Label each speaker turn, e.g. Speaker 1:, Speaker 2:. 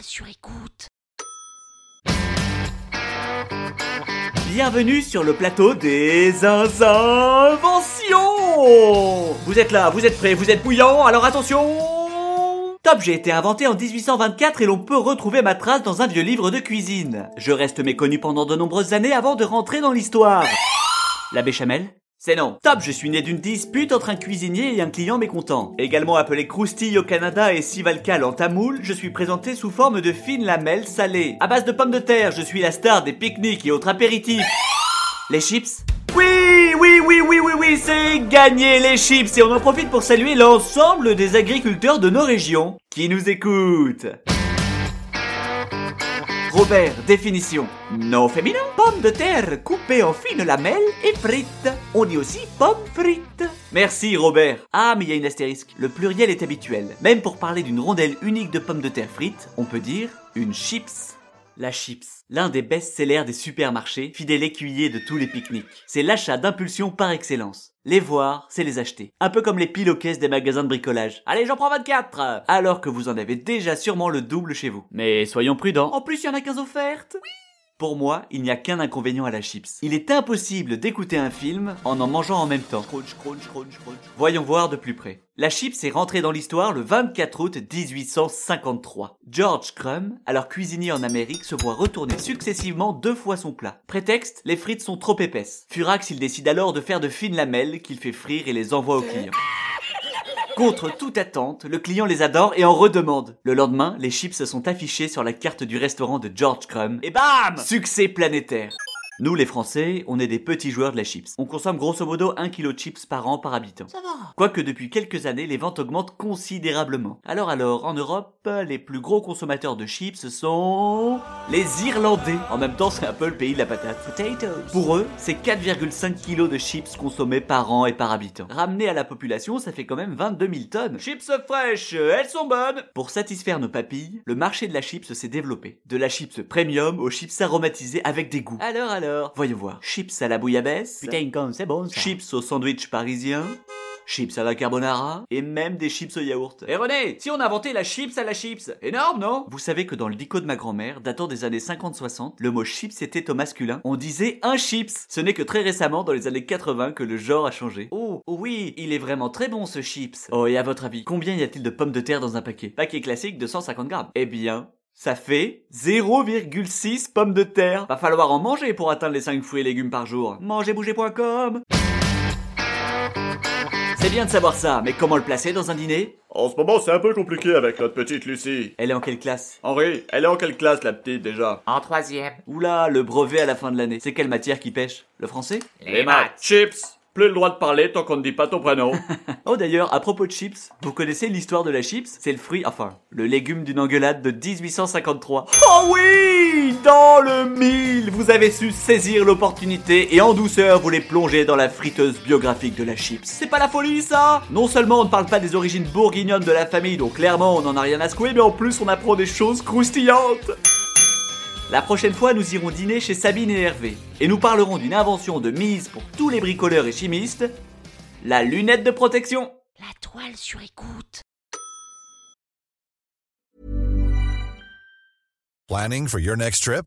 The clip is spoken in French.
Speaker 1: Sur écoute.
Speaker 2: Bienvenue sur le plateau des inventions Vous êtes là, vous êtes prêts, vous êtes bouillants, alors attention Top, j'ai été inventé en 1824 et l'on peut retrouver ma trace dans un vieux livre de cuisine. Je reste méconnu pendant de nombreuses années avant de rentrer dans l'histoire. La béchamel c'est non. Top, je suis né d'une dispute entre un cuisinier et un client mécontent. Également appelé croustille au Canada et sivalcal en tamoul, je suis présenté sous forme de fines lamelles salées. À base de pommes de terre, je suis la star des pique-niques et autres apéritifs. Les chips? Oui, oui, oui, oui, oui, oui, c'est gagné les chips et on en profite pour saluer l'ensemble des agriculteurs de nos régions qui nous écoutent. Robert, définition. Non féminin. Pomme de terre coupée en fines lamelles et frites. On dit aussi pomme frites. Merci Robert. Ah mais il y a une astérisque. Le pluriel est habituel. Même pour parler d'une rondelle unique de pommes de terre frites, on peut dire une chips. La chips, l'un des best-sellers des supermarchés, fidèle écuyer de tous les pique-niques. C'est l'achat d'impulsion par excellence. Les voir, c'est les acheter. Un peu comme les piles aux caisses des magasins de bricolage. Allez, j'en prends 24 Alors que vous en avez déjà sûrement le double chez vous. Mais soyons prudents. En plus, il y en a 15 offertes. Pour moi, il n'y a qu'un inconvénient à la chips. Il est impossible d'écouter un film en en mangeant en même temps. Crunch, crunch, crunch, crunch. Voyons voir de plus près. La chips est rentrée dans l'histoire le 24 août 1853. George Crumb, alors cuisinier en Amérique, se voit retourner successivement deux fois son plat. Prétexte, les frites sont trop épaisses. Furax, il décide alors de faire de fines lamelles qu'il fait frire et les envoie aux clients. Contre toute attente, le client les adore et en redemande. Le lendemain, les chips sont affichés sur la carte du restaurant de George Crumb. Et bam! Succès planétaire nous, les Français, on est des petits joueurs de la chips. On consomme grosso modo 1 kg de chips par an par habitant. Ça va. Quoique depuis quelques années, les ventes augmentent considérablement. Alors alors, en Europe, les plus gros consommateurs de chips sont... les Irlandais. En même temps, c'est un peu le pays de la patate. Potatoes. Pour eux, c'est 4,5 kg de chips consommés par an et par habitant. Ramené à la population, ça fait quand même 22 000 tonnes. Chips fraîches, elles sont bonnes Pour satisfaire nos papilles, le marché de la chips s'est développé. De la chips premium aux chips aromatisées avec des goûts. Alors alors voyons voir. Chips à la bouillabaisse.
Speaker 1: Putain, con, c'est bon ça.
Speaker 2: Chips au sandwich parisien. Chips à la carbonara. Et même des chips au yaourt. Et René, si on inventait la chips à la chips, énorme, non? Vous savez que dans le dico de ma grand-mère, datant des années 50-60, le mot chips était au masculin. On disait un chips. Ce n'est que très récemment, dans les années 80, que le genre a changé. Oh, oui, il est vraiment très bon ce chips. Oh, et à votre avis, combien y a-t-il de pommes de terre dans un paquet? Paquet classique de 150 grammes. Eh bien, ça fait 0,6 pommes de terre. Va falloir en manger pour atteindre les 5 fruits et légumes par jour. Mangerbouger.com C'est bien de savoir ça, mais comment le placer dans un dîner?
Speaker 3: En ce moment, c'est un peu compliqué avec notre petite Lucie.
Speaker 2: Elle est en quelle classe?
Speaker 3: Henri, elle est en quelle classe la petite déjà?
Speaker 1: En troisième.
Speaker 2: Oula, le brevet à la fin de l'année. C'est quelle matière qui pêche? Le français?
Speaker 3: Les maths. Chips plus le droit de parler tant qu'on ne dit pas ton prénom.
Speaker 2: oh d'ailleurs, à propos de chips, vous connaissez l'histoire de la chips? C'est le fruit, enfin, le légume d'une engueulade de 1853. Oh oui Dans le mille Vous avez su saisir l'opportunité et en douceur vous les plongez dans la friteuse biographique de la chips. C'est pas la folie ça? Non seulement on ne parle pas des origines bourguignonnes de la famille, donc clairement on n'en a rien à secouer, mais en plus on apprend des choses croustillantes la prochaine fois, nous irons dîner chez Sabine et Hervé. Et nous parlerons d'une invention de mise pour tous les bricoleurs et chimistes, la lunette de protection.
Speaker 1: La toile sur écoute.
Speaker 4: Planning for your next trip?